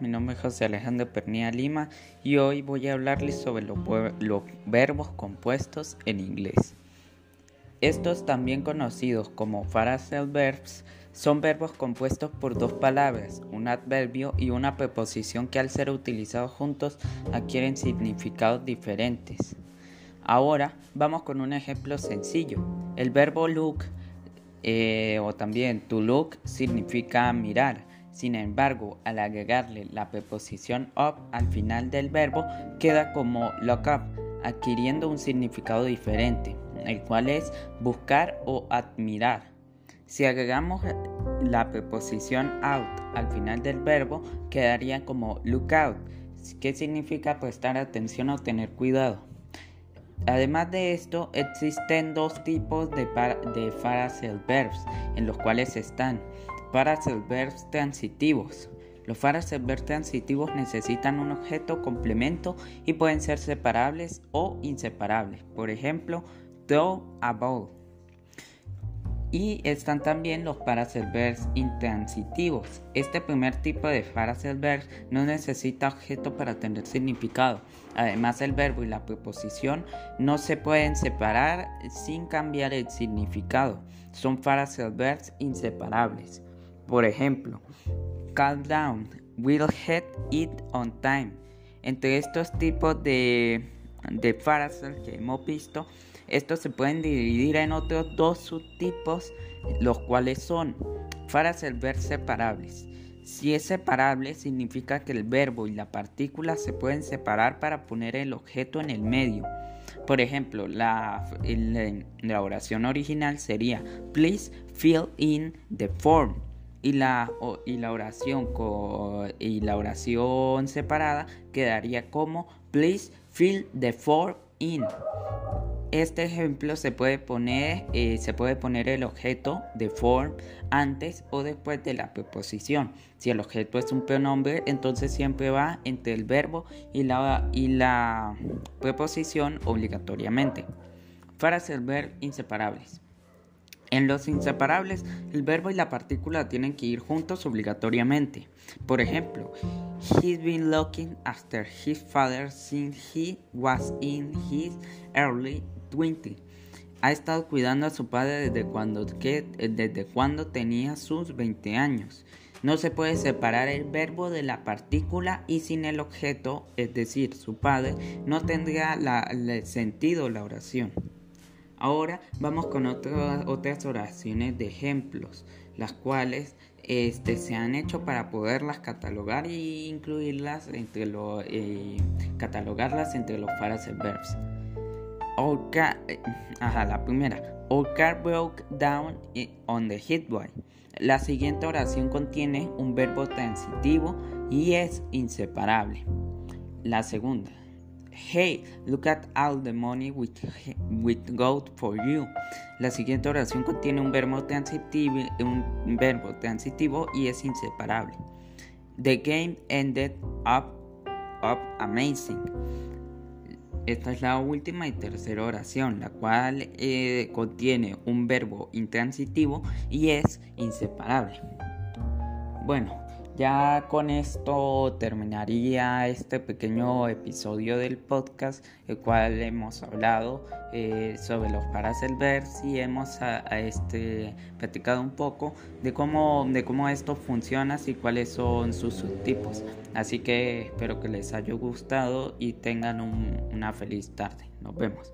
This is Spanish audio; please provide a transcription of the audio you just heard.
mi nombre es José Alejandro Pernilla Lima y hoy voy a hablarles sobre los, verbos compuestos en inglés. Estos también conocidos como phrasal verbs son verbos compuestos por dos palabras, un adverbio y una preposición que al ser utilizados juntos adquieren significados diferentes. Ahora vamos con un ejemplo sencillo. El verbo look eh, o también to look significa mirar. Sin embargo, al agregarle la preposición up al final del verbo, queda como look up, adquiriendo un significado diferente, el cual es buscar o admirar. Si agregamos la preposición out al final del verbo, quedaría como look out, que significa prestar atención o tener cuidado. Además de esto, existen dos tipos de, de verbs, en los cuales están phrasal verbs transitivos. Los phrasal verbs transitivos necesitan un objeto complemento y pueden ser separables o inseparables. Por ejemplo, throw a ball. Y están también los verbs intransitivos. Este primer tipo de phrasal verbs no necesita objeto para tener significado. Además, el verbo y la preposición no se pueden separar sin cambiar el significado. Son verbs inseparables. Por ejemplo, calm down, we'll hit it on time. Entre estos tipos de, de que hemos visto, estos se pueden dividir en otros dos subtipos, los cuales son phrasal verbs separables. Si es separable, significa que el verbo y la partícula se pueden separar para poner el objeto en el medio. Por ejemplo, la, la oración original sería Please fill in the form. Y la, y la, oración y la oración separada quedaría como Please fill the form in este ejemplo se puede poner, eh, se puede poner el objeto de form antes o después de la preposición. Si el objeto es un pronombre, entonces siempre va entre el verbo y la, y la preposición obligatoriamente. Para ser ver inseparables. En los inseparables, el verbo y la partícula tienen que ir juntos obligatoriamente. Por ejemplo, he's been looking after his father since he was in his early ha estado cuidando a su padre desde cuando, cuando tenía sus 20 años. No se puede separar el verbo de la partícula y sin el objeto, es decir, su padre, no tendría el sentido la oración. Ahora vamos con otras oraciones de ejemplos, las cuales este, se han hecho para poderlas catalogar e incluirlas entre, eh, catalogarlas entre los phrasal verbs. Our car, ajá, la primera. Car broke down on the highway. La siguiente oración contiene un verbo transitivo y es inseparable. La segunda. Hey, look at all the money we, we got for you. La siguiente oración contiene un verbo transitivo, un verbo transitivo y es inseparable. The game ended up, up amazing. Esta es la última y tercera oración, la cual eh, contiene un verbo intransitivo y es inseparable. Bueno, ya con esto terminaría este pequeño episodio del podcast, el cual hemos hablado eh, sobre los verbs y hemos a, este, platicado un poco de cómo, de cómo esto funciona y cuáles son sus subtipos. Así que espero que les haya gustado y tengan una feliz tarde. Nos vemos.